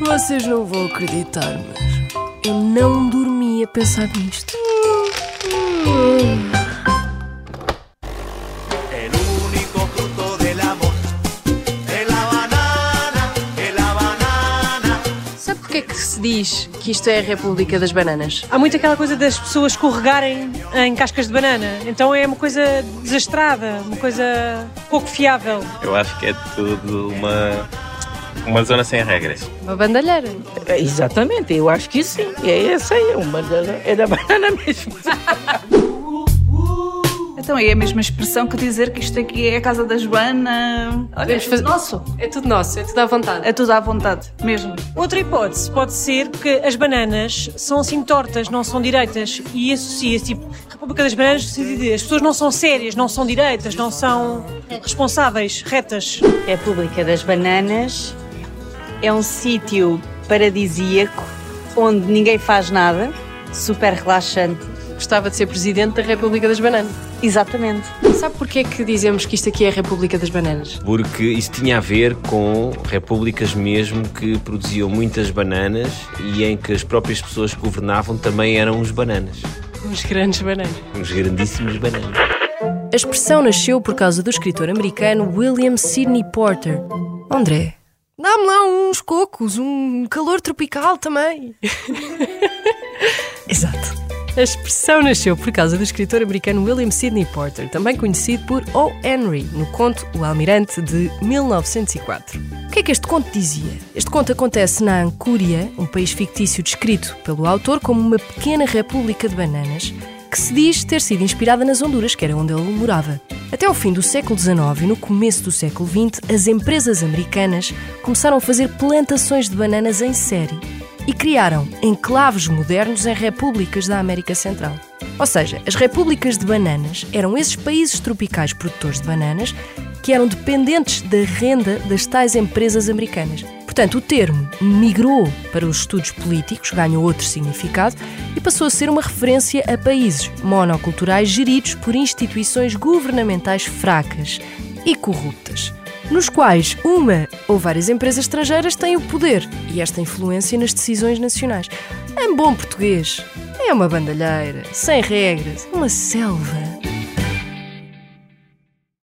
Vocês não vão acreditar, mas eu não dormi a pensar nisto. Sabe porquê que se diz que isto é a República das Bananas? Há muito aquela coisa das pessoas escorregarem em cascas de banana. Então é uma coisa desastrada, uma coisa pouco fiável. Eu acho que é tudo uma, uma zona sem regras. Uma bandalheira. É, Exatamente, eu acho que sim. É essa aí, uma da, é da banana mesmo. Então é a mesma expressão que dizer que isto aqui é a casa da Joana. Olha, Podemos fazer- nosso. É tudo nosso, é tudo à vontade. É tudo à vontade, mesmo. Outra hipótese pode ser que as bananas são assim tortas, não são direitas. E associa-se, tipo, República das Bananas, no sentido de as pessoas não são sérias, não são direitas, não são responsáveis, retas. República das Bananas é um sítio paradisíaco onde ninguém faz nada, super relaxante. Gostava de ser presidente da República das Bananas. Exatamente. Sabe porquê que dizemos que isto aqui é a República das Bananas? Porque isso tinha a ver com repúblicas mesmo que produziam muitas bananas e em que as próprias pessoas que governavam também eram os bananas. Os grandes bananas. Uns grandíssimos bananas. A expressão nasceu por causa do escritor americano William Sidney Porter. André, dá-me lá uns cocos, um calor tropical também. Exato. A expressão nasceu por causa do escritor americano William Sidney Porter, também conhecido por O. Henry, no conto O Almirante de 1904. O que é que este conto dizia? Este conto acontece na Ancúria, um país fictício descrito pelo autor como uma pequena república de bananas, que se diz ter sido inspirada nas Honduras, que era onde ele morava. Até ao fim do século XIX e no começo do século XX, as empresas americanas começaram a fazer plantações de bananas em série e criaram enclaves modernos em repúblicas da América Central. Ou seja, as repúblicas de bananas eram esses países tropicais produtores de bananas que eram dependentes da renda das tais empresas americanas. Portanto, o termo migrou para os estudos políticos, ganhou outro significado e passou a ser uma referência a países monoculturais geridos por instituições governamentais fracas e corruptas nos quais uma ou várias empresas estrangeiras têm o poder e esta influência nas decisões nacionais. Em bom português, é uma bandalheira, sem regras, uma selva.